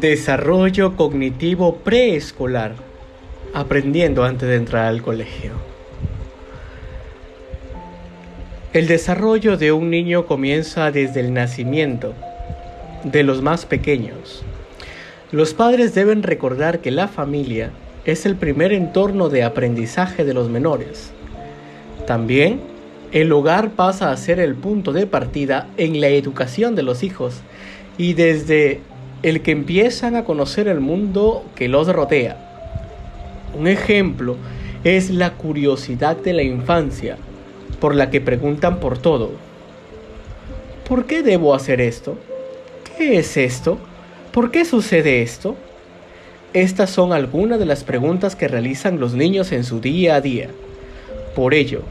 Desarrollo cognitivo preescolar. Aprendiendo antes de entrar al colegio. El desarrollo de un niño comienza desde el nacimiento, de los más pequeños. Los padres deben recordar que la familia es el primer entorno de aprendizaje de los menores. También, el hogar pasa a ser el punto de partida en la educación de los hijos y desde el que empiezan a conocer el mundo que los rodea. Un ejemplo es la curiosidad de la infancia, por la que preguntan por todo. ¿Por qué debo hacer esto? ¿Qué es esto? ¿Por qué sucede esto? Estas son algunas de las preguntas que realizan los niños en su día a día. Por ello,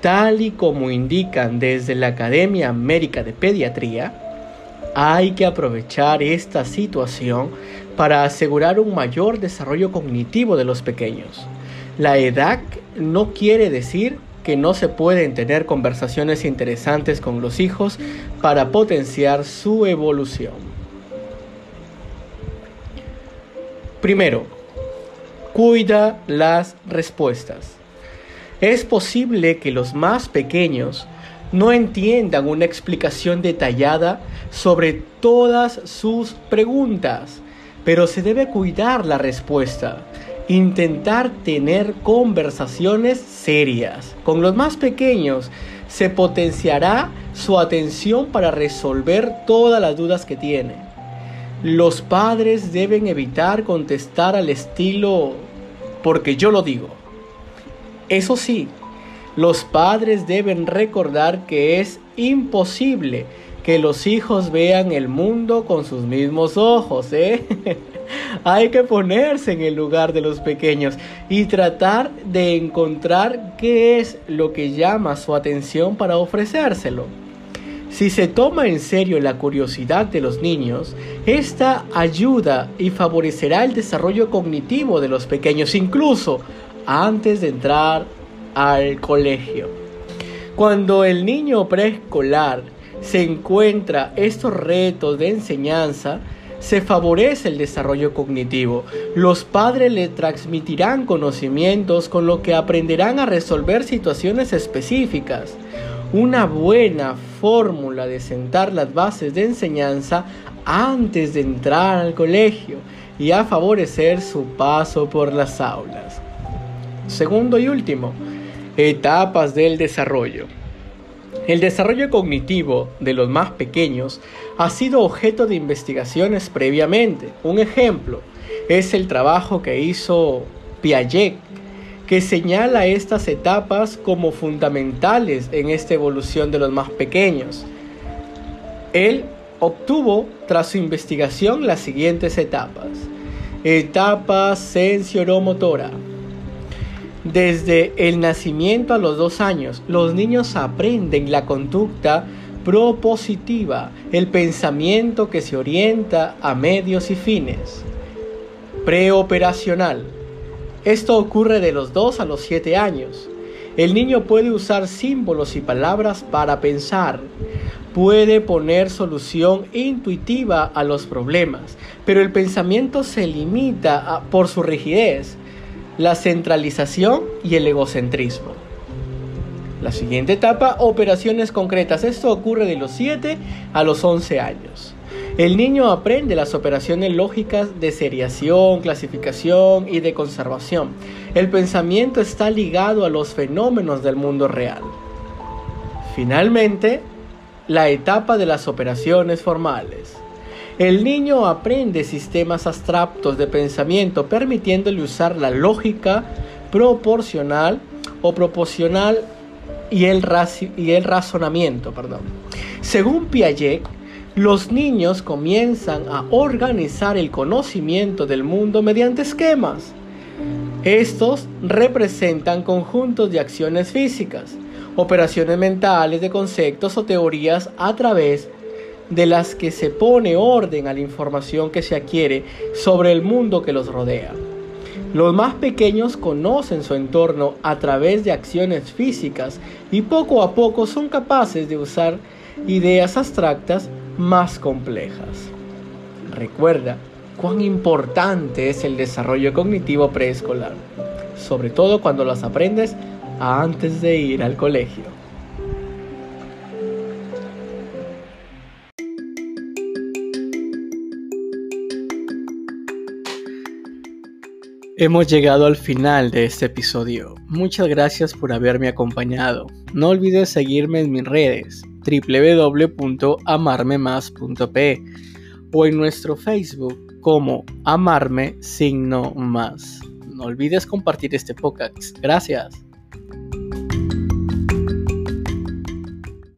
tal y como indican desde la Academia América de Pediatría, hay que aprovechar esta situación para asegurar un mayor desarrollo cognitivo de los pequeños. La edad no quiere decir que no se pueden tener conversaciones interesantes con los hijos para potenciar su evolución. Primero, cuida las respuestas. Es posible que los más pequeños no entiendan una explicación detallada sobre todas sus preguntas, pero se debe cuidar la respuesta. Intentar tener conversaciones serias. Con los más pequeños se potenciará su atención para resolver todas las dudas que tiene. Los padres deben evitar contestar al estilo porque yo lo digo. Eso sí, los padres deben recordar que es imposible que los hijos vean el mundo con sus mismos ojos, ¿eh? Hay que ponerse en el lugar de los pequeños y tratar de encontrar qué es lo que llama su atención para ofrecérselo. Si se toma en serio la curiosidad de los niños, esta ayuda y favorecerá el desarrollo cognitivo de los pequeños, incluso antes de entrar al colegio. Cuando el niño preescolar se encuentra estos retos de enseñanza, se favorece el desarrollo cognitivo. Los padres le transmitirán conocimientos con lo que aprenderán a resolver situaciones específicas. Una buena fórmula de sentar las bases de enseñanza antes de entrar al colegio y a favorecer su paso por las aulas. Segundo y último, Etapas del desarrollo. El desarrollo cognitivo de los más pequeños ha sido objeto de investigaciones previamente. Un ejemplo es el trabajo que hizo Piaget, que señala estas etapas como fundamentales en esta evolución de los más pequeños. Él obtuvo tras su investigación las siguientes etapas. Etapa sensoromotora, desde el nacimiento a los dos años, los niños aprenden la conducta propositiva, el pensamiento que se orienta a medios y fines. Preoperacional. Esto ocurre de los 2 a los 7 años. El niño puede usar símbolos y palabras para pensar. Puede poner solución intuitiva a los problemas, pero el pensamiento se limita por su rigidez la centralización y el egocentrismo. La siguiente etapa, operaciones concretas. Esto ocurre de los 7 a los 11 años. El niño aprende las operaciones lógicas de seriación, clasificación y de conservación. El pensamiento está ligado a los fenómenos del mundo real. Finalmente, la etapa de las operaciones formales. El niño aprende sistemas abstractos de pensamiento permitiéndole usar la lógica proporcional o proporcional y el, y el razonamiento. Perdón. Según Piaget, los niños comienzan a organizar el conocimiento del mundo mediante esquemas. Estos representan conjuntos de acciones físicas, operaciones mentales de conceptos o teorías a través de las que se pone orden a la información que se adquiere sobre el mundo que los rodea. Los más pequeños conocen su entorno a través de acciones físicas y poco a poco son capaces de usar ideas abstractas más complejas. Recuerda cuán importante es el desarrollo cognitivo preescolar, sobre todo cuando los aprendes antes de ir al colegio. Hemos llegado al final de este episodio. Muchas gracias por haberme acompañado. No olvides seguirme en mis redes www.amarmemas.p o en nuestro Facebook como Amarme Signo Más. No olvides compartir este podcast. Gracias.